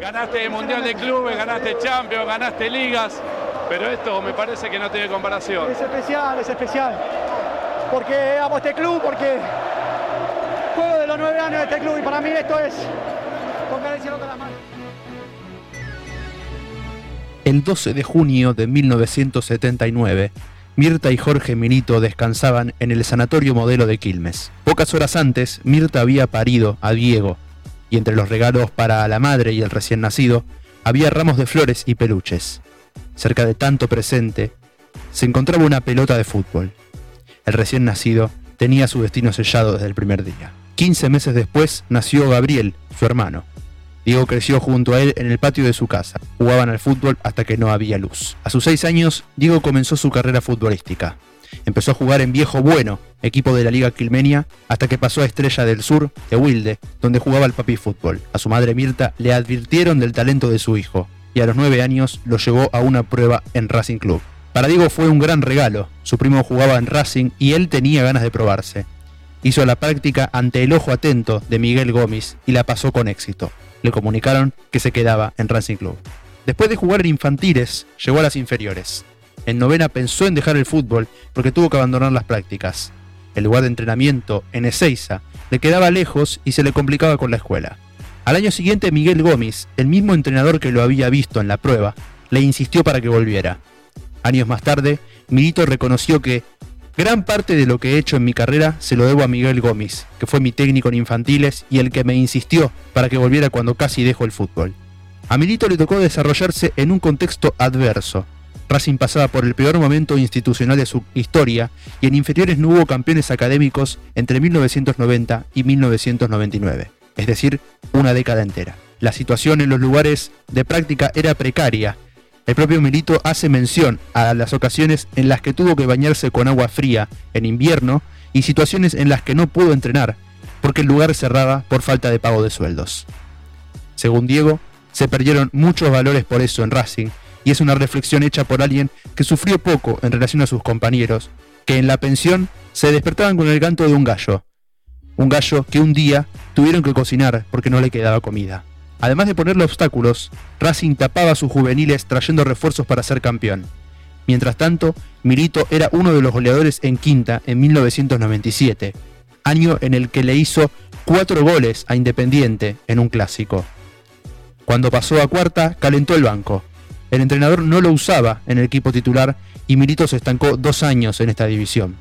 Ganaste Mundial de Clubes, ganaste Champions, ganaste Ligas, pero esto me parece que no tiene comparación. Es especial, es especial. Porque amo este club, porque juego de los nueve años de este club y para mí esto es con carencia con las manos. El 12 de junio de 1979, Mirta y Jorge Milito descansaban en el Sanatorio Modelo de Quilmes. Pocas horas antes, Mirta había parido a Diego, y entre los regalos para la madre y el recién nacido, había ramos de flores y peluches. Cerca de tanto presente, se encontraba una pelota de fútbol. El recién nacido tenía su destino sellado desde el primer día. 15 meses después nació Gabriel, su hermano. Diego creció junto a él en el patio de su casa. Jugaban al fútbol hasta que no había luz. A sus seis años, Diego comenzó su carrera futbolística. Empezó a jugar en Viejo Bueno, equipo de la Liga Quilmenia, hasta que pasó a Estrella del Sur, de Wilde, donde jugaba al papi fútbol. A su madre Mirta le advirtieron del talento de su hijo, y a los nueve años lo llevó a una prueba en Racing Club. Para Diego fue un gran regalo. Su primo jugaba en Racing y él tenía ganas de probarse. Hizo la práctica ante el ojo atento de Miguel Gómez y la pasó con éxito le comunicaron que se quedaba en Racing Club. Después de jugar en infantiles, llegó a las inferiores. En novena pensó en dejar el fútbol porque tuvo que abandonar las prácticas. El lugar de entrenamiento, en Ezeiza, le quedaba lejos y se le complicaba con la escuela. Al año siguiente Miguel Gómez, el mismo entrenador que lo había visto en la prueba, le insistió para que volviera. Años más tarde, Milito reconoció que Gran parte de lo que he hecho en mi carrera se lo debo a Miguel Gómez, que fue mi técnico en infantiles y el que me insistió para que volviera cuando casi dejo el fútbol. A Milito le tocó desarrollarse en un contexto adverso. Racing pasaba por el peor momento institucional de su historia y en inferiores no hubo campeones académicos entre 1990 y 1999, es decir, una década entera. La situación en los lugares de práctica era precaria el propio Milito hace mención a las ocasiones en las que tuvo que bañarse con agua fría en invierno y situaciones en las que no pudo entrenar porque el lugar cerraba por falta de pago de sueldos. Según Diego, se perdieron muchos valores por eso en Racing y es una reflexión hecha por alguien que sufrió poco en relación a sus compañeros, que en la pensión se despertaban con el canto de un gallo, un gallo que un día tuvieron que cocinar porque no le quedaba comida. Además de ponerle obstáculos, Racing tapaba sus juveniles trayendo refuerzos para ser campeón. Mientras tanto, Milito era uno de los goleadores en quinta en 1997, año en el que le hizo cuatro goles a Independiente en un clásico. Cuando pasó a cuarta, calentó el banco. El entrenador no lo usaba en el equipo titular y Milito se estancó dos años en esta división.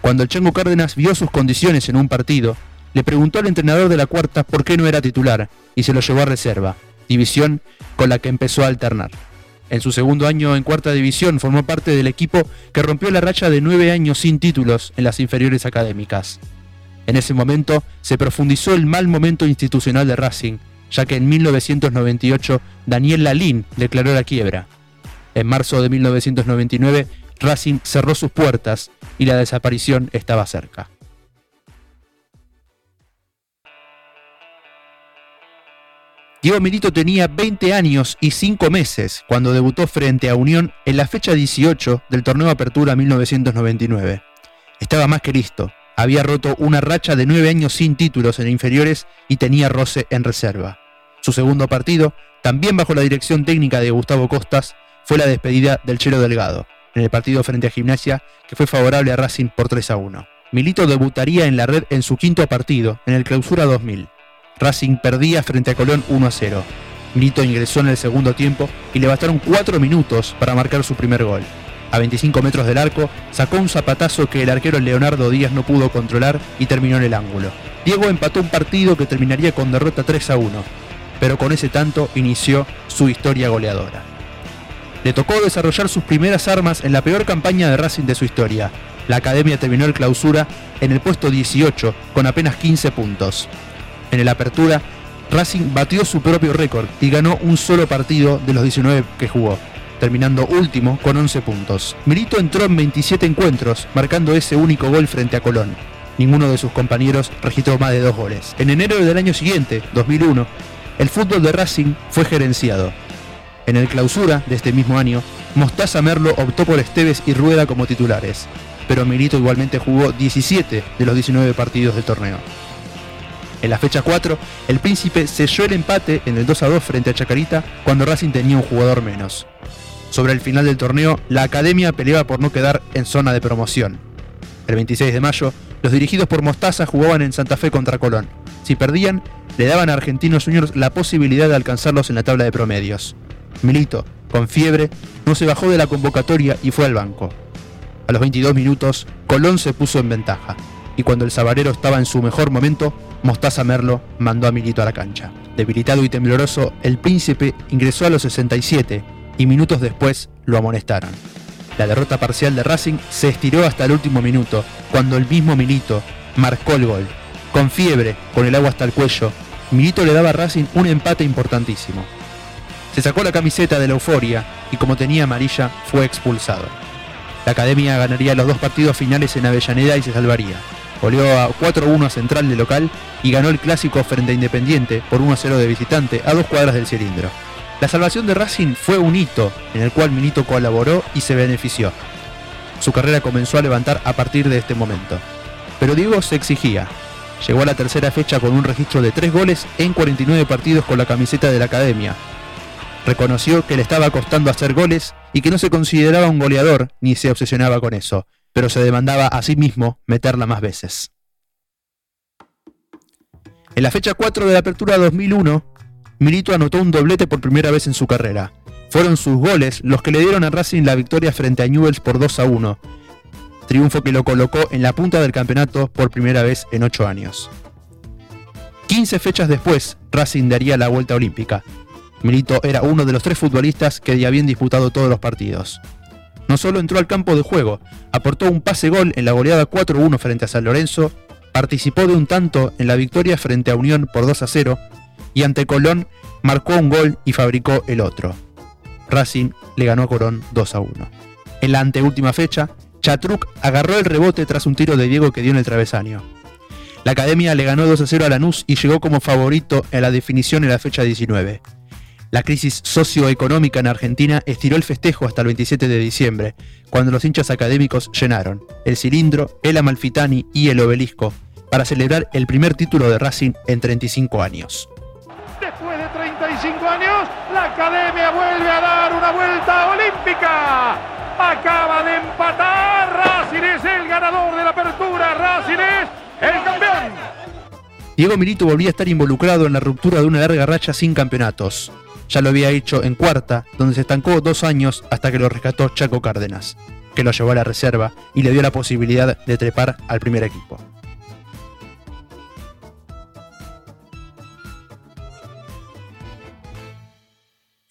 Cuando el Chango Cárdenas vio sus condiciones en un partido, le preguntó al entrenador de la cuarta por qué no era titular y se lo llevó a reserva, división con la que empezó a alternar. En su segundo año en cuarta división formó parte del equipo que rompió la racha de nueve años sin títulos en las inferiores académicas. En ese momento se profundizó el mal momento institucional de Racing, ya que en 1998 Daniel Lalín declaró la quiebra. En marzo de 1999 Racing cerró sus puertas y la desaparición estaba cerca. Diego Milito tenía 20 años y 5 meses cuando debutó frente a Unión en la fecha 18 del torneo Apertura 1999. Estaba más que listo, había roto una racha de 9 años sin títulos en inferiores y tenía roce en reserva. Su segundo partido, también bajo la dirección técnica de Gustavo Costas, fue la despedida del Chelo Delgado, en el partido frente a Gimnasia, que fue favorable a Racing por 3 a 1. Milito debutaría en la red en su quinto partido, en el Clausura 2000. Racing perdía frente a Colón 1 a 0. Milito ingresó en el segundo tiempo y le bastaron 4 minutos para marcar su primer gol. A 25 metros del arco, sacó un zapatazo que el arquero Leonardo Díaz no pudo controlar y terminó en el ángulo. Diego empató un partido que terminaría con derrota 3 a 1, pero con ese tanto inició su historia goleadora. Le tocó desarrollar sus primeras armas en la peor campaña de Racing de su historia. La academia terminó el clausura en el puesto 18 con apenas 15 puntos. En el Apertura, Racing batió su propio récord y ganó un solo partido de los 19 que jugó, terminando último con 11 puntos. Milito entró en 27 encuentros, marcando ese único gol frente a Colón. Ninguno de sus compañeros registró más de dos goles. En enero del año siguiente, 2001, el fútbol de Racing fue gerenciado. En el clausura de este mismo año, Mostaza Merlo optó por Esteves y Rueda como titulares, pero Milito igualmente jugó 17 de los 19 partidos del torneo. En la fecha 4, el Príncipe selló el empate en el 2 a 2 frente a Chacarita cuando Racing tenía un jugador menos. Sobre el final del torneo, la academia peleaba por no quedar en zona de promoción. El 26 de mayo, los dirigidos por Mostaza jugaban en Santa Fe contra Colón. Si perdían, le daban a Argentinos Juniors la posibilidad de alcanzarlos en la tabla de promedios. Milito, con fiebre, no se bajó de la convocatoria y fue al banco. A los 22 minutos, Colón se puso en ventaja, y cuando el sabarero estaba en su mejor momento, Mostaza Merlo mandó a Milito a la cancha. Debilitado y tembloroso, el príncipe ingresó a los 67 y minutos después lo amonestaron. La derrota parcial de Racing se estiró hasta el último minuto, cuando el mismo Milito marcó el gol. Con fiebre, con el agua hasta el cuello, Milito le daba a Racing un empate importantísimo. Se sacó la camiseta de la euforia y como tenía amarilla fue expulsado. La academia ganaría los dos partidos finales en Avellaneda y se salvaría. Goleó a 4-1 a Central de local y ganó el clásico frente a Independiente por 1-0 de visitante a dos cuadras del cilindro. La salvación de Racing fue un hito en el cual Milito colaboró y se benefició. Su carrera comenzó a levantar a partir de este momento. Pero Diego se exigía. Llegó a la tercera fecha con un registro de 3 goles en 49 partidos con la camiseta de la academia, Reconoció que le estaba costando hacer goles y que no se consideraba un goleador ni se obsesionaba con eso, pero se demandaba a sí mismo meterla más veces. En la fecha 4 de la apertura 2001, Milito anotó un doblete por primera vez en su carrera. Fueron sus goles los que le dieron a Racing la victoria frente a Newells por 2 a 1, triunfo que lo colocó en la punta del campeonato por primera vez en 8 años. 15 fechas después, Racing daría la vuelta olímpica, Milito era uno de los tres futbolistas que habían disputado todos los partidos. No solo entró al campo de juego, aportó un pase gol en la goleada 4-1 frente a San Lorenzo, participó de un tanto en la victoria frente a Unión por 2 0 y ante Colón marcó un gol y fabricó el otro. Racing le ganó a Corón 2 1. En la anteúltima fecha, Chatruc agarró el rebote tras un tiro de Diego que dio en el travesaño. La academia le ganó 2 0 a Lanús y llegó como favorito en la definición en la fecha 19. La crisis socioeconómica en Argentina estiró el festejo hasta el 27 de diciembre, cuando los hinchas académicos llenaron el cilindro, el amalfitani y el obelisco para celebrar el primer título de Racing en 35 años. Después de 35 años, la academia vuelve a dar una vuelta olímpica. Acaba de empatar. Racing es el ganador de la apertura. Racing es el campeón. Diego Milito volvía a estar involucrado en la ruptura de una larga racha sin campeonatos. Ya lo había hecho en cuarta, donde se estancó dos años hasta que lo rescató Chaco Cárdenas, que lo llevó a la reserva y le dio la posibilidad de trepar al primer equipo.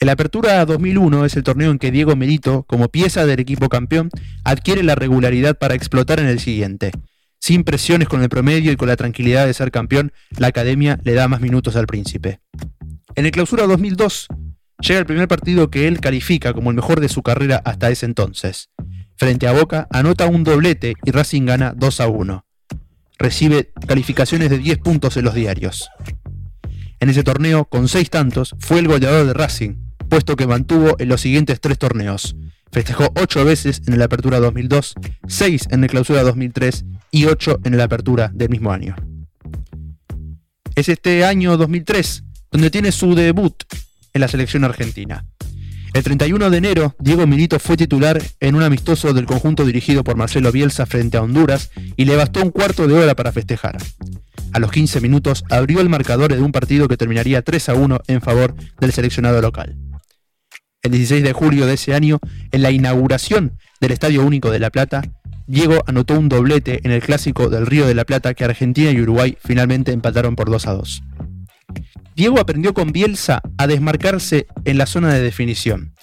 El Apertura 2001 es el torneo en que Diego Melito, como pieza del equipo campeón, adquiere la regularidad para explotar en el siguiente. Sin presiones con el promedio y con la tranquilidad de ser campeón, la academia le da más minutos al príncipe. En el clausura 2002 llega el primer partido que él califica como el mejor de su carrera hasta ese entonces. Frente a Boca anota un doblete y Racing gana 2 a 1. Recibe calificaciones de 10 puntos en los diarios. En ese torneo, con 6 tantos, fue el goleador de Racing, puesto que mantuvo en los siguientes 3 torneos. Festejó 8 veces en la Apertura 2002, 6 en la Clausura 2003 y 8 en la Apertura del mismo año. Es este año 2003 donde tiene su debut en la selección argentina. El 31 de enero, Diego Milito fue titular en un amistoso del conjunto dirigido por Marcelo Bielsa frente a Honduras y le bastó un cuarto de hora para festejar. A los 15 minutos abrió el marcador de un partido que terminaría 3 a 1 en favor del seleccionado local. El 16 de julio de ese año, en la inauguración del Estadio Único de La Plata, Diego anotó un doblete en el clásico del Río de la Plata que Argentina y Uruguay finalmente empataron por 2 a 2. Diego aprendió con Bielsa a desmarcarse en la zona de definición.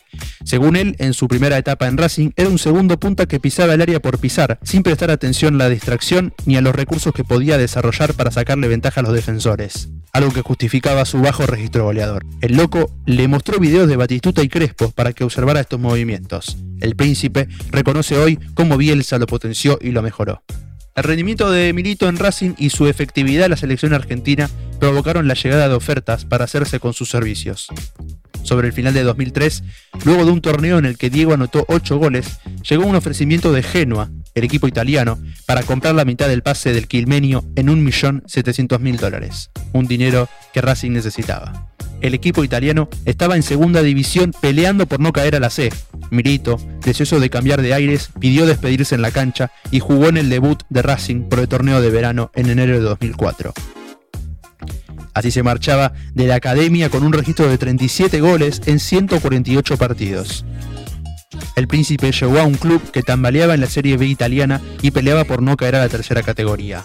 Según él, en su primera etapa en Racing, era un segundo punta que pisaba el área por pisar, sin prestar atención a la distracción ni a los recursos que podía desarrollar para sacarle ventaja a los defensores, algo que justificaba su bajo registro goleador. El loco le mostró videos de Batistuta y Crespo para que observara estos movimientos. El príncipe reconoce hoy cómo Bielsa lo potenció y lo mejoró. El rendimiento de Milito en Racing y su efectividad en la selección argentina provocaron la llegada de ofertas para hacerse con sus servicios. Sobre el final de 2003, luego de un torneo en el que Diego anotó 8 goles, llegó un ofrecimiento de Genoa, el equipo italiano, para comprar la mitad del pase del Quilmenio en 1.700.000 dólares, un dinero que Racing necesitaba. El equipo italiano estaba en segunda división peleando por no caer a la C. Mirito, deseoso de cambiar de aires, pidió despedirse en la cancha y jugó en el debut de Racing por el torneo de verano en enero de 2004. Así se marchaba de la academia con un registro de 37 goles en 148 partidos. El príncipe llegó a un club que tambaleaba en la Serie B italiana y peleaba por no caer a la tercera categoría.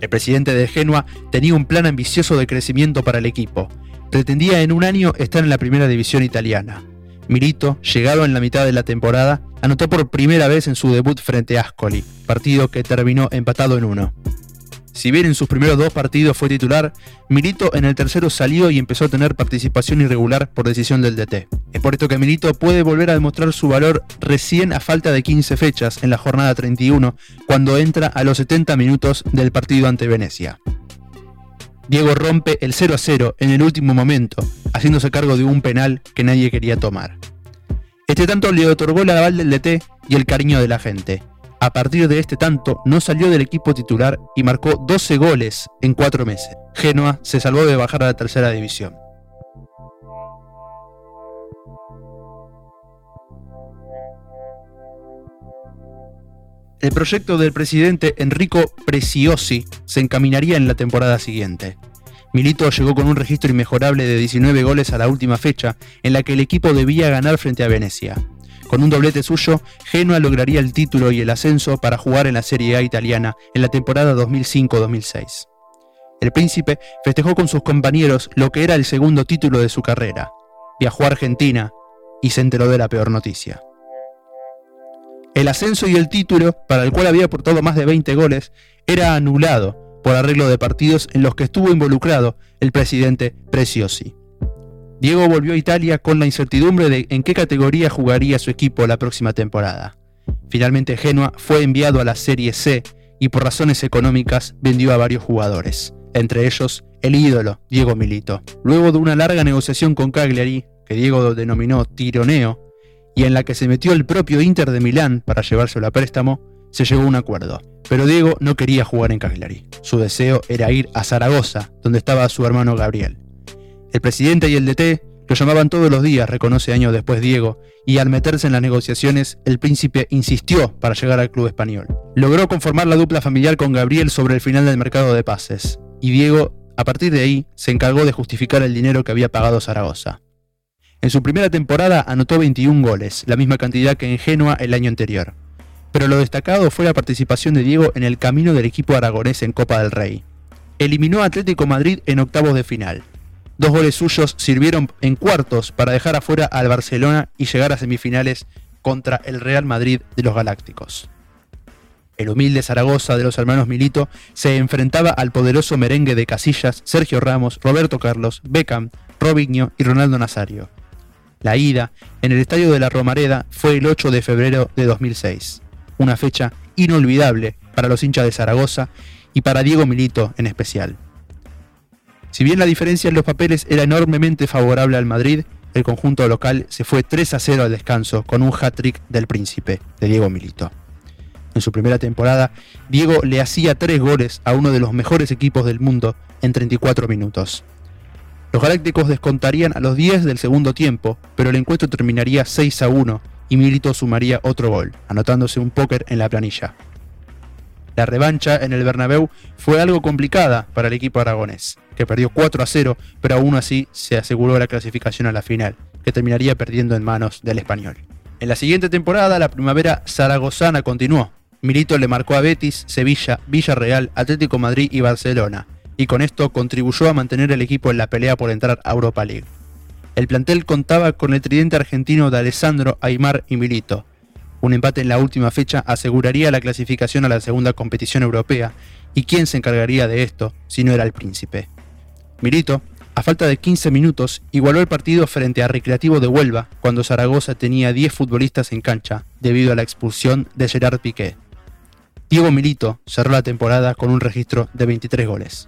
El presidente de Genoa tenía un plan ambicioso de crecimiento para el equipo. Pretendía en un año estar en la primera división italiana. Milito, llegado en la mitad de la temporada, anotó por primera vez en su debut frente a Ascoli, partido que terminó empatado en uno. Si bien en sus primeros dos partidos fue titular, Milito en el tercero salió y empezó a tener participación irregular por decisión del DT. Es por esto que Milito puede volver a demostrar su valor recién a falta de 15 fechas en la jornada 31, cuando entra a los 70 minutos del partido ante Venecia. Diego rompe el 0 a 0 en el último momento, haciéndose cargo de un penal que nadie quería tomar. Este tanto le otorgó la aval del DT y el cariño de la gente, a partir de este tanto, no salió del equipo titular y marcó 12 goles en 4 meses. Genoa se salvó de bajar a la tercera división. El proyecto del presidente Enrico Preciosi se encaminaría en la temporada siguiente. Milito llegó con un registro inmejorable de 19 goles a la última fecha, en la que el equipo debía ganar frente a Venecia. Con un doblete suyo, Genoa lograría el título y el ascenso para jugar en la Serie A italiana en la temporada 2005-2006. El príncipe festejó con sus compañeros lo que era el segundo título de su carrera. Viajó a Argentina y se enteró de la peor noticia. El ascenso y el título, para el cual había aportado más de 20 goles, era anulado por arreglo de partidos en los que estuvo involucrado el presidente Preciosi. Diego volvió a Italia con la incertidumbre de en qué categoría jugaría su equipo la próxima temporada. Finalmente Genoa fue enviado a la Serie C y por razones económicas vendió a varios jugadores, entre ellos el ídolo Diego Milito. Luego de una larga negociación con Cagliari, que Diego denominó tironeo, y en la que se metió el propio Inter de Milán para llevárselo a préstamo, se llegó a un acuerdo. Pero Diego no quería jugar en Cagliari. Su deseo era ir a Zaragoza, donde estaba su hermano Gabriel. El presidente y el DT lo llamaban todos los días, reconoce años después Diego, y al meterse en las negociaciones, el príncipe insistió para llegar al club español. Logró conformar la dupla familiar con Gabriel sobre el final del mercado de pases, y Diego, a partir de ahí, se encargó de justificar el dinero que había pagado Zaragoza. En su primera temporada anotó 21 goles, la misma cantidad que en Genoa el año anterior. Pero lo destacado fue la participación de Diego en el camino del equipo aragonés en Copa del Rey. Eliminó a Atlético Madrid en octavos de final, Dos goles suyos sirvieron en cuartos para dejar afuera al Barcelona y llegar a semifinales contra el Real Madrid de los Galácticos. El humilde Zaragoza de los hermanos Milito se enfrentaba al poderoso merengue de Casillas, Sergio Ramos, Roberto Carlos, Beckham, Robinho y Ronaldo Nazario. La ida en el estadio de la Romareda fue el 8 de febrero de 2006, una fecha inolvidable para los hinchas de Zaragoza y para Diego Milito en especial. Si bien la diferencia en los papeles era enormemente favorable al Madrid, el conjunto local se fue 3 a 0 al descanso con un hat-trick del príncipe, de Diego Milito. En su primera temporada, Diego le hacía 3 goles a uno de los mejores equipos del mundo en 34 minutos. Los Galácticos descontarían a los 10 del segundo tiempo, pero el encuentro terminaría 6 a 1 y Milito sumaría otro gol, anotándose un póker en la planilla. La revancha en el Bernabéu fue algo complicada para el equipo aragonés, que perdió 4 a 0, pero aún así se aseguró la clasificación a la final, que terminaría perdiendo en manos del español. En la siguiente temporada, la primavera zaragozana continuó. Milito le marcó a Betis, Sevilla, Villarreal, Atlético Madrid y Barcelona, y con esto contribuyó a mantener el equipo en la pelea por entrar a Europa League. El plantel contaba con el tridente argentino de Alessandro, Aymar y Milito, un empate en la última fecha aseguraría la clasificación a la segunda competición europea, y quién se encargaría de esto si no era el príncipe. Milito, a falta de 15 minutos, igualó el partido frente a Recreativo de Huelva cuando Zaragoza tenía 10 futbolistas en cancha debido a la expulsión de Gerard Piqué. Diego Milito cerró la temporada con un registro de 23 goles.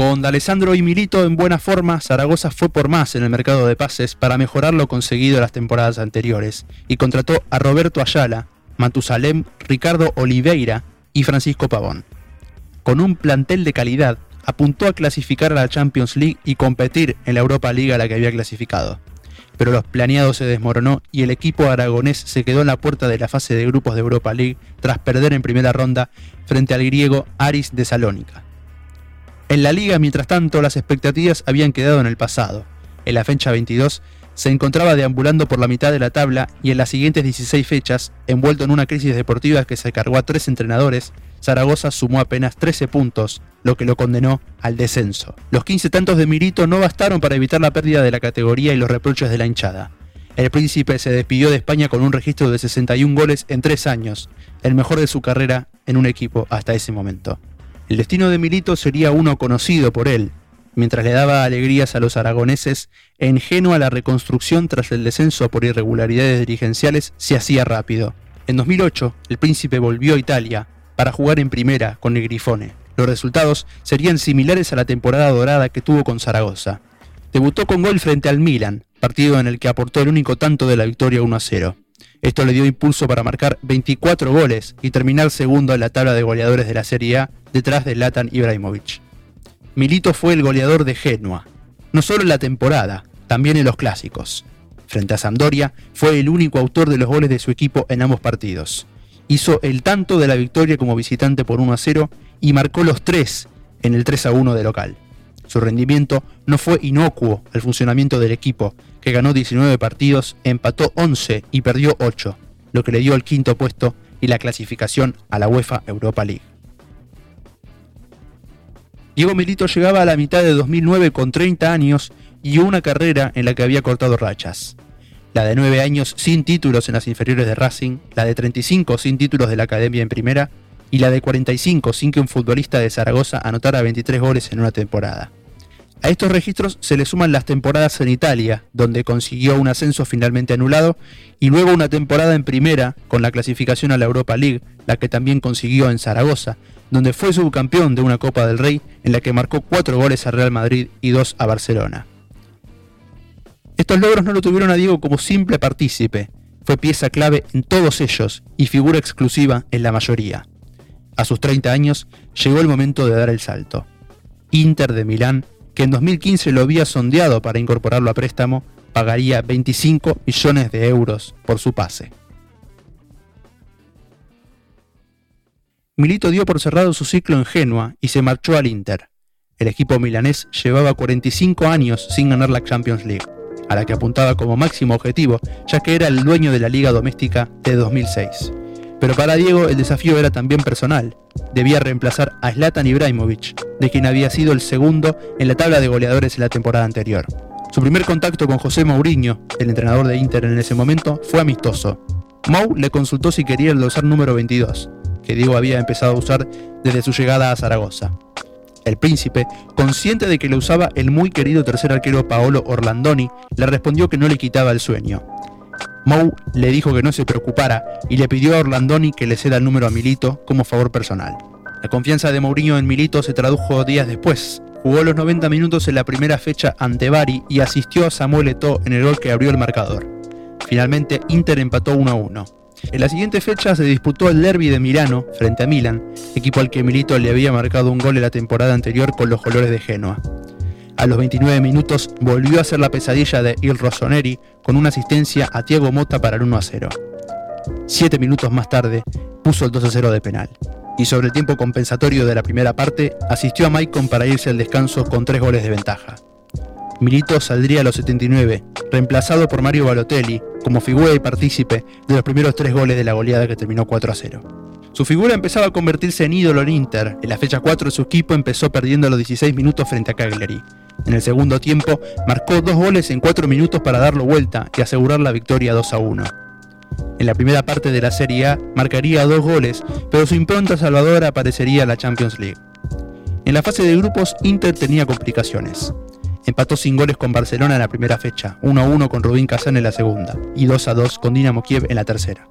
Con D'Alessandro y Milito en buena forma, Zaragoza fue por más en el mercado de pases para mejorar lo conseguido las temporadas anteriores y contrató a Roberto Ayala, Matusalem, Ricardo Oliveira y Francisco Pavón. Con un plantel de calidad, apuntó a clasificar a la Champions League y competir en la Europa League a la que había clasificado. Pero los planeados se desmoronó y el equipo aragonés se quedó en la puerta de la fase de grupos de Europa League tras perder en primera ronda frente al griego Aris de Salónica. En la liga, mientras tanto, las expectativas habían quedado en el pasado. En la fecha 22 se encontraba deambulando por la mitad de la tabla y en las siguientes 16 fechas, envuelto en una crisis deportiva que se cargó a tres entrenadores, Zaragoza sumó apenas 13 puntos, lo que lo condenó al descenso. Los 15 tantos de Mirito no bastaron para evitar la pérdida de la categoría y los reproches de la hinchada. El príncipe se despidió de España con un registro de 61 goles en 3 años, el mejor de su carrera en un equipo hasta ese momento. El destino de Milito sería uno conocido por él, mientras le daba alegrías a los aragoneses, en a la reconstrucción tras el descenso por irregularidades dirigenciales se hacía rápido. En 2008, el príncipe volvió a Italia, para jugar en primera con el Grifone. Los resultados serían similares a la temporada dorada que tuvo con Zaragoza. Debutó con gol frente al Milan, partido en el que aportó el único tanto de la victoria 1 a 0. Esto le dio impulso para marcar 24 goles y terminar segundo en la tabla de goleadores de la Serie A detrás de Latan Ibrahimovic. Milito fue el goleador de Genoa, no solo en la temporada, también en los clásicos. Frente a Sampdoria, fue el único autor de los goles de su equipo en ambos partidos hizo el tanto de la victoria como visitante por 1 a 0 y marcó los tres en el 3 a 1 de local. Su rendimiento no fue inocuo al funcionamiento del equipo, que ganó 19 partidos, empató 11 y perdió 8, lo que le dio el quinto puesto y la clasificación a la UEFA Europa League. Diego Milito llegaba a la mitad de 2009 con 30 años y una carrera en la que había cortado rachas la de 9 años sin títulos en las inferiores de Racing, la de 35 sin títulos de la Academia en primera y la de 45 sin que un futbolista de Zaragoza anotara 23 goles en una temporada. A estos registros se le suman las temporadas en Italia, donde consiguió un ascenso finalmente anulado, y luego una temporada en primera con la clasificación a la Europa League, la que también consiguió en Zaragoza, donde fue subcampeón de una Copa del Rey en la que marcó 4 goles a Real Madrid y 2 a Barcelona. Estos logros no lo tuvieron a Diego como simple partícipe, fue pieza clave en todos ellos y figura exclusiva en la mayoría. A sus 30 años llegó el momento de dar el salto. Inter de Milán, que en 2015 lo había sondeado para incorporarlo a préstamo, pagaría 25 millones de euros por su pase. Milito dio por cerrado su ciclo en Genoa y se marchó al Inter. El equipo milanés llevaba 45 años sin ganar la Champions League a la que apuntaba como máximo objetivo, ya que era el dueño de la liga doméstica de 2006. Pero para Diego el desafío era también personal. Debía reemplazar a Zlatan Ibrahimovic, de quien había sido el segundo en la tabla de goleadores en la temporada anterior. Su primer contacto con José Mourinho, el entrenador de Inter en ese momento, fue amistoso. Mou le consultó si quería el número 22, que Diego había empezado a usar desde su llegada a Zaragoza. El príncipe, consciente de que lo usaba el muy querido tercer arquero Paolo Orlandoni, le respondió que no le quitaba el sueño. Mou le dijo que no se preocupara y le pidió a Orlandoni que le ceda el número a Milito como favor personal. La confianza de Mourinho en Milito se tradujo días después. Jugó los 90 minutos en la primera fecha ante Bari y asistió a Samuel Eto'o en el gol que abrió el marcador. Finalmente, Inter empató 1 a 1. En la siguiente fecha se disputó el derby de Milano frente a Milan, equipo al que Milito le había marcado un gol en la temporada anterior con los colores de Genoa. A los 29 minutos volvió a ser la pesadilla de Il Rossoneri con una asistencia a Thiago Mota para el 1 a 0. Siete minutos más tarde puso el 2 a 0 de penal. Y sobre el tiempo compensatorio de la primera parte, asistió a Maicon para irse al descanso con tres goles de ventaja. Milito saldría a los 79, reemplazado por Mario Balotelli, como figura y partícipe de los primeros tres goles de la goleada que terminó 4 a 0. Su figura empezaba a convertirse en ídolo en Inter. En la fecha 4 su equipo empezó perdiendo a los 16 minutos frente a Cagliari. En el segundo tiempo marcó dos goles en 4 minutos para darlo vuelta y asegurar la victoria 2 a 1. En la primera parte de la Serie A marcaría dos goles, pero su impronta salvadora aparecería en la Champions League. En la fase de grupos Inter tenía complicaciones. Empató sin goles con Barcelona en la primera fecha, 1-1 con Rubín Kazán en la segunda y 2-2 con Dinamo Kiev en la tercera.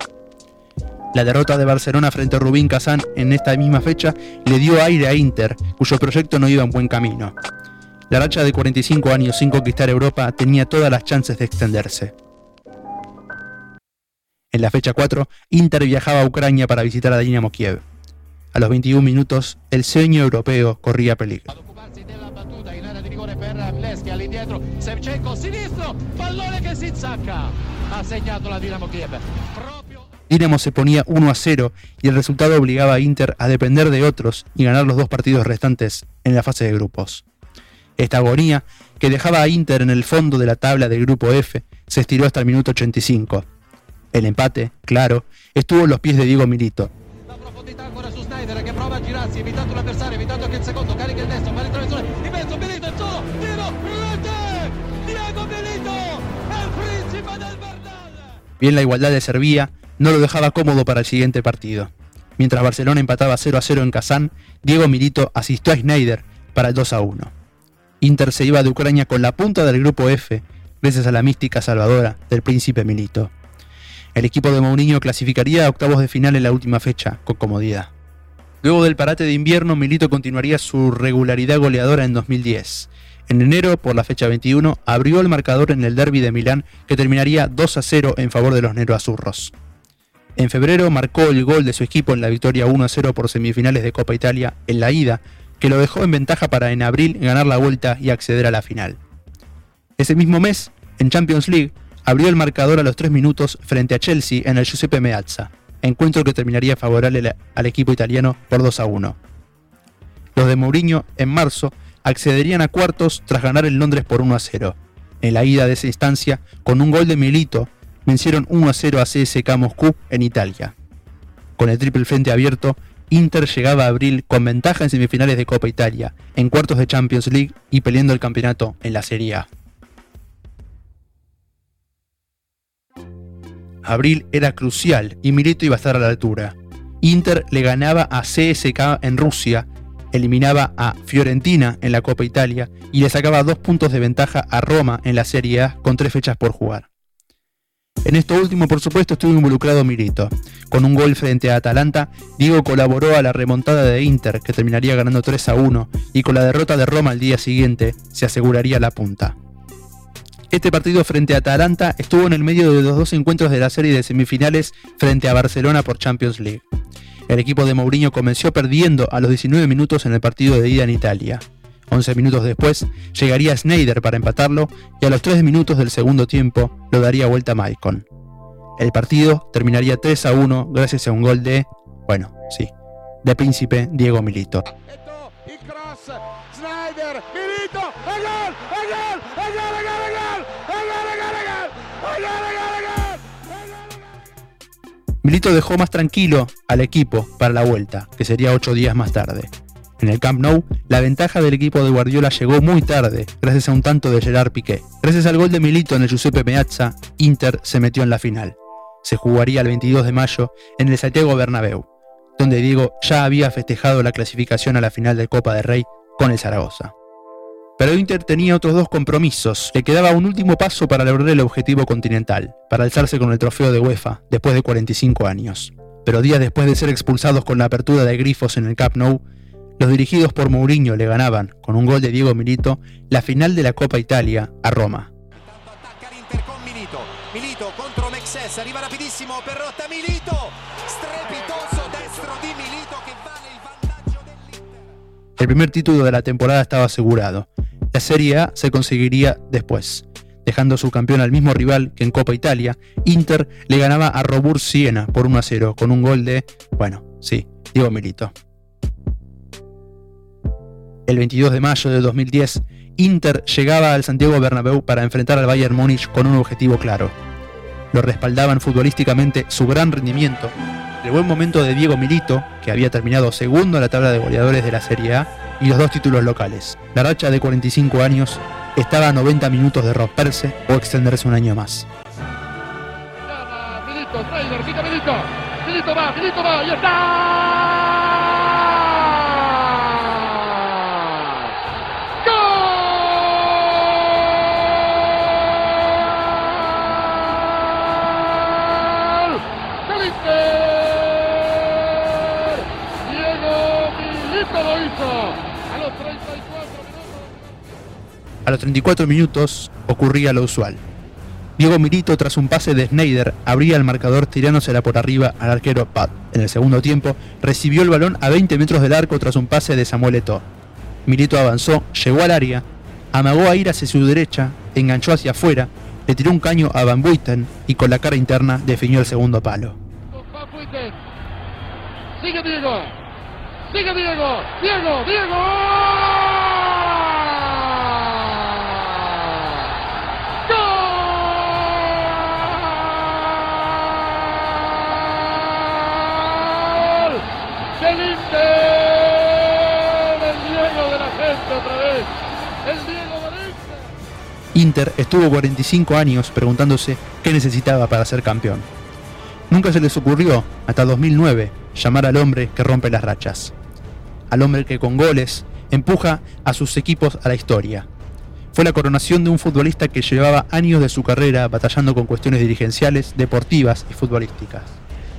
La derrota de Barcelona frente a Rubín Kazán en esta misma fecha le dio aire a Inter, cuyo proyecto no iba en buen camino. La racha de 45 años sin conquistar Europa tenía todas las chances de extenderse. En la fecha 4, Inter viajaba a Ucrania para visitar a Dinamo Kiev. A los 21 minutos, el sueño europeo corría peligro. Dinamo se ponía 1 a 0 y el resultado obligaba a Inter a depender de otros y ganar los dos partidos restantes en la fase de grupos. Esta agonía, que dejaba a Inter en el fondo de la tabla del grupo F, se estiró hasta el minuto 85. El empate, claro, estuvo en los pies de Diego Milito. Bien la igualdad de Serbia no lo dejaba cómodo para el siguiente partido. Mientras Barcelona empataba 0 a 0 en Kazán, Diego Milito asistió a Schneider para el 2 a 1. Inter se iba de Ucrania con la punta del grupo F, gracias a la mística salvadora del príncipe Milito. El equipo de Mourinho clasificaría a octavos de final en la última fecha, con comodidad. Luego del parate de invierno, Milito continuaría su regularidad goleadora en 2010. En enero, por la fecha 21, abrió el marcador en el derby de Milán, que terminaría 2 a 0 en favor de los neroazurros. En febrero marcó el gol de su equipo en la victoria 1 a 0 por semifinales de Copa Italia en la ida, que lo dejó en ventaja para en abril ganar la vuelta y acceder a la final. Ese mismo mes, en Champions League, abrió el marcador a los 3 minutos frente a Chelsea en el Giuseppe Meazza, encuentro que terminaría favorable al equipo italiano por 2 a 1. Los de Mourinho, en marzo, accederían a cuartos tras ganar el Londres por 1 a 0. En la ida de esa instancia, con un gol de Milito, vencieron 1 a 0 a CSK Moscú en Italia. Con el triple frente abierto, Inter llegaba a abril con ventaja en semifinales de Copa Italia, en cuartos de Champions League y peleando el campeonato en la Serie A. Abril era crucial y Milito iba a estar a la altura. Inter le ganaba a CSK en Rusia, eliminaba a Fiorentina en la Copa Italia y le sacaba dos puntos de ventaja a Roma en la Serie A con tres fechas por jugar. En esto último, por supuesto, estuvo involucrado Milito. Con un gol frente a Atalanta, Diego colaboró a la remontada de Inter, que terminaría ganando 3 a 1, y con la derrota de Roma al día siguiente, se aseguraría la punta. Este partido frente a Atalanta estuvo en el medio de los dos encuentros de la serie de semifinales frente a Barcelona por Champions League. El equipo de Mourinho comenzó perdiendo a los 19 minutos en el partido de ida en Italia. 11 minutos después llegaría Snyder para empatarlo y a los 3 minutos del segundo tiempo lo daría vuelta Maicon. El partido terminaría 3 a 1 gracias a un gol de, bueno, sí, de príncipe Diego Milito. Milito dejó más tranquilo al equipo para la vuelta, que sería 8 días más tarde. En el Camp Nou, la ventaja del equipo de Guardiola llegó muy tarde, gracias a un tanto de Gerard Piqué. Gracias al gol de Milito en el Giuseppe Meazza, Inter se metió en la final. Se jugaría el 22 de mayo en el Santiago Bernabéu, donde Diego ya había festejado la clasificación a la final de Copa de Rey con el Zaragoza. Pero Inter tenía otros dos compromisos. Le quedaba un último paso para lograr el objetivo continental, para alzarse con el trofeo de UEFA después de 45 años. Pero días después de ser expulsados con la apertura de grifos en el Camp Nou, los dirigidos por Mourinho le ganaban, con un gol de Diego Milito, la final de la Copa Italia a Roma. El primer título de la temporada estaba asegurado. La Serie A se conseguiría después. Dejando su campeón al mismo rival que en Copa Italia, Inter le ganaba a Robur Siena por 1 a 0 con un gol de, bueno, sí, Diego Milito. El 22 de mayo de 2010, Inter llegaba al Santiago Bernabéu para enfrentar al Bayern Múnich con un objetivo claro. Lo respaldaban futbolísticamente su gran rendimiento, el buen momento de Diego Milito, que había terminado segundo en la tabla de goleadores de la Serie A, y los dos títulos locales. La racha de 45 años estaba a 90 minutos de romperse o extenderse un año más. A los 34 minutos ocurría lo usual. Diego Milito, tras un pase de Snyder, abría el marcador tirándosela por arriba al arquero Pat. En el segundo tiempo, recibió el balón a 20 metros del arco tras un pase de Samuel Eto'o. Milito avanzó, llegó al área, amagó a ir hacia su derecha, enganchó hacia afuera, le tiró un caño a Van Buiten y con la cara interna definió el segundo palo. Sigue Diego. Sigue Diego. Diego, Diego. Inter estuvo 45 años preguntándose qué necesitaba para ser campeón. Nunca se les ocurrió, hasta 2009, llamar al hombre que rompe las rachas. Al hombre que con goles empuja a sus equipos a la historia. Fue la coronación de un futbolista que llevaba años de su carrera batallando con cuestiones dirigenciales, deportivas y futbolísticas.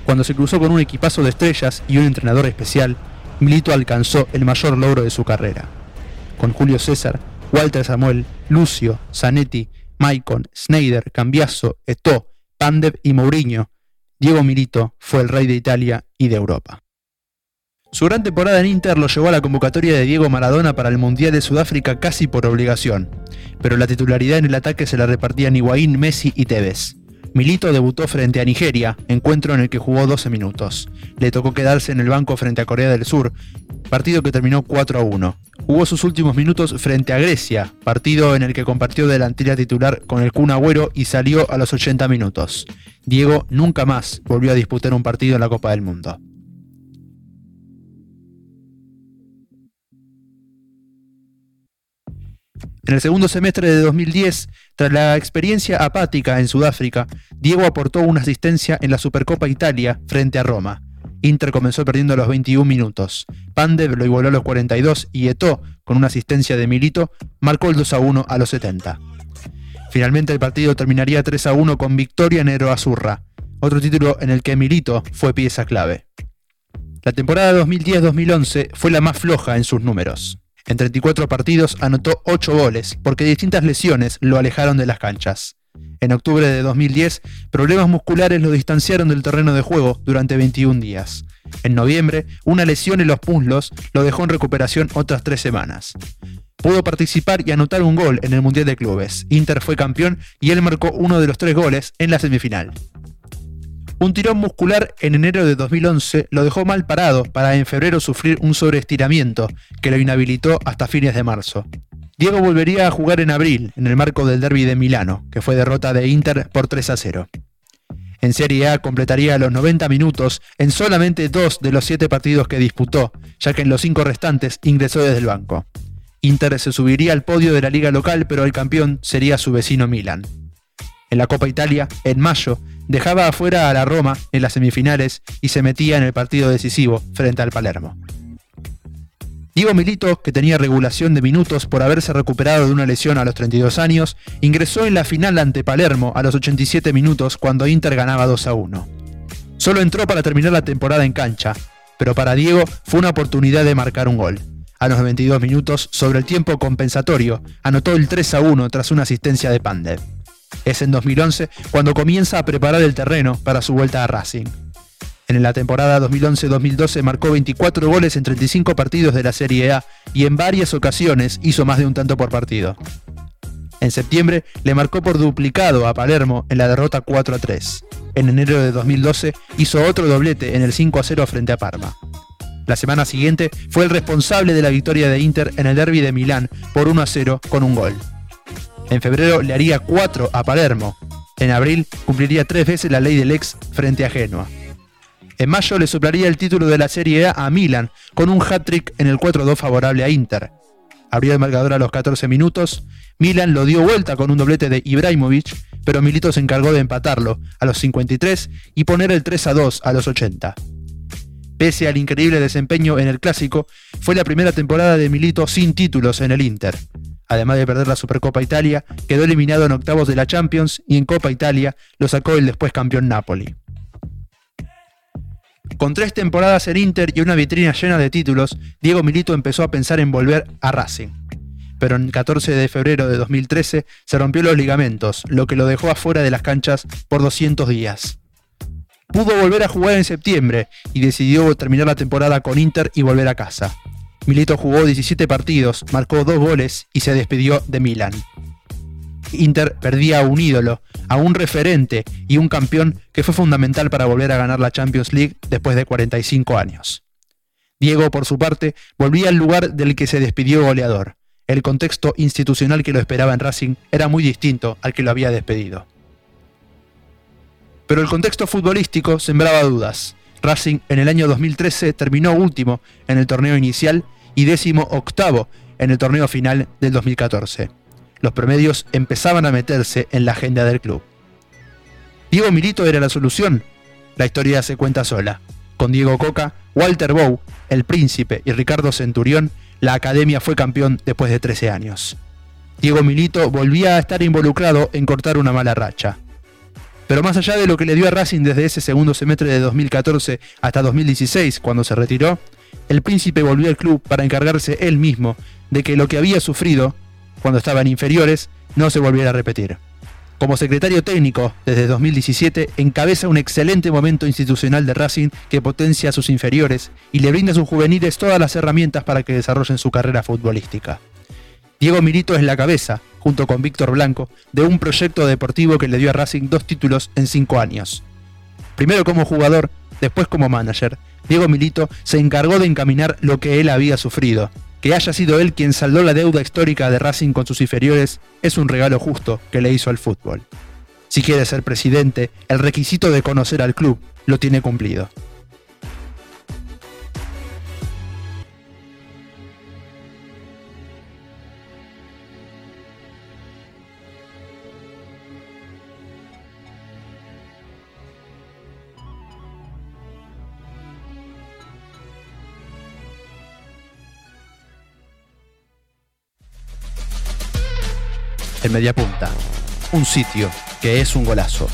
Cuando se cruzó con un equipazo de estrellas y un entrenador especial, Milito alcanzó el mayor logro de su carrera. Con Julio César, Walter Samuel, Lucio, Zanetti, Maicon, Schneider, Cambiaso, Eto'o, Pandev y Mourinho, Diego Milito fue el rey de Italia y de Europa. Su gran temporada en Inter lo llevó a la convocatoria de Diego Maradona para el Mundial de Sudáfrica casi por obligación, pero la titularidad en el ataque se la repartían Higuaín, Messi y Tevez. Milito debutó frente a Nigeria, encuentro en el que jugó 12 minutos. Le tocó quedarse en el banco frente a Corea del Sur, partido que terminó 4 a 1. Jugó sus últimos minutos frente a Grecia, partido en el que compartió delantera titular con el Kun Agüero y salió a los 80 minutos. Diego nunca más volvió a disputar un partido en la Copa del Mundo. En el segundo semestre de 2010, tras la experiencia apática en Sudáfrica, Diego aportó una asistencia en la Supercopa Italia frente a Roma. Inter comenzó perdiendo a los 21 minutos. Pandev lo igualó a los 42 y Eto'o, con una asistencia de Milito, marcó el 2 a 1 a los 70. Finalmente el partido terminaría 3 a 1 con victoria Nero Azurra, otro título en el que Milito fue pieza clave. La temporada 2010-2011 fue la más floja en sus números. En 34 partidos anotó 8 goles, porque distintas lesiones lo alejaron de las canchas. En octubre de 2010, problemas musculares lo distanciaron del terreno de juego durante 21 días. En noviembre, una lesión en los muslos lo dejó en recuperación otras tres semanas. Pudo participar y anotar un gol en el Mundial de Clubes. Inter fue campeón y él marcó uno de los tres goles en la semifinal. Un tirón muscular en enero de 2011 lo dejó mal parado para en febrero sufrir un sobreestiramiento que lo inhabilitó hasta fines de marzo. Diego volvería a jugar en abril, en el marco del derby de Milano, que fue derrota de Inter por 3 a 0. En Serie A completaría los 90 minutos en solamente dos de los siete partidos que disputó, ya que en los cinco restantes ingresó desde el banco. Inter se subiría al podio de la liga local, pero el campeón sería su vecino Milan. En la Copa Italia, en mayo, dejaba afuera a la Roma en las semifinales y se metía en el partido decisivo frente al Palermo. Diego Milito, que tenía regulación de minutos por haberse recuperado de una lesión a los 32 años, ingresó en la final ante Palermo a los 87 minutos cuando Inter ganaba 2 a 1. Solo entró para terminar la temporada en cancha, pero para Diego fue una oportunidad de marcar un gol. A los 92 minutos, sobre el tiempo compensatorio, anotó el 3 a 1 tras una asistencia de Pandev. Es en 2011 cuando comienza a preparar el terreno para su vuelta a Racing. En la temporada 2011-2012 marcó 24 goles en 35 partidos de la Serie A y en varias ocasiones hizo más de un tanto por partido. En septiembre le marcó por duplicado a Palermo en la derrota 4 a 3. En enero de 2012 hizo otro doblete en el 5 a 0 frente a Parma. La semana siguiente fue el responsable de la victoria de Inter en el derby de Milán por 1 a 0 con un gol. En febrero le haría 4 a Palermo. En abril cumpliría tres veces la ley del ex frente a Genoa. En mayo le soplaría el título de la Serie A a Milan, con un hat-trick en el 4-2 favorable a Inter. Abrió el marcador a los 14 minutos, Milan lo dio vuelta con un doblete de Ibrahimovic, pero Milito se encargó de empatarlo a los 53 y poner el 3-2 a los 80. Pese al increíble desempeño en el clásico, fue la primera temporada de Milito sin títulos en el Inter. Además de perder la Supercopa Italia, quedó eliminado en octavos de la Champions y en Copa Italia lo sacó el después campeón Napoli. Con tres temporadas en Inter y una vitrina llena de títulos, Diego Milito empezó a pensar en volver a Racing. Pero el 14 de febrero de 2013 se rompió los ligamentos, lo que lo dejó afuera de las canchas por 200 días. Pudo volver a jugar en septiembre y decidió terminar la temporada con Inter y volver a casa. Milito jugó 17 partidos, marcó dos goles y se despidió de Milan. Inter perdía a un ídolo, a un referente y un campeón que fue fundamental para volver a ganar la Champions League después de 45 años. Diego, por su parte, volvía al lugar del que se despidió goleador. El contexto institucional que lo esperaba en Racing era muy distinto al que lo había despedido. Pero el contexto futbolístico sembraba dudas. Racing en el año 2013 terminó último en el torneo inicial y décimo octavo en el torneo final del 2014 los promedios empezaban a meterse en la agenda del club. Diego Milito era la solución. La historia se cuenta sola. Con Diego Coca, Walter Bow, El Príncipe y Ricardo Centurión, la academia fue campeón después de 13 años. Diego Milito volvía a estar involucrado en cortar una mala racha. Pero más allá de lo que le dio a Racing desde ese segundo semestre de 2014 hasta 2016, cuando se retiró, el príncipe volvió al club para encargarse él mismo de que lo que había sufrido cuando estaban inferiores, no se volviera a repetir. Como secretario técnico, desde 2017, encabeza un excelente momento institucional de Racing que potencia a sus inferiores y le brinda a sus juveniles todas las herramientas para que desarrollen su carrera futbolística. Diego Milito es la cabeza, junto con Víctor Blanco, de un proyecto deportivo que le dio a Racing dos títulos en cinco años. Primero como jugador, después como manager, Diego Milito se encargó de encaminar lo que él había sufrido, que haya sido él quien saldó la deuda histórica de Racing con sus inferiores es un regalo justo que le hizo al fútbol. Si quiere ser presidente, el requisito de conocer al club lo tiene cumplido. El Mediapunta, un sitio que es un golazo.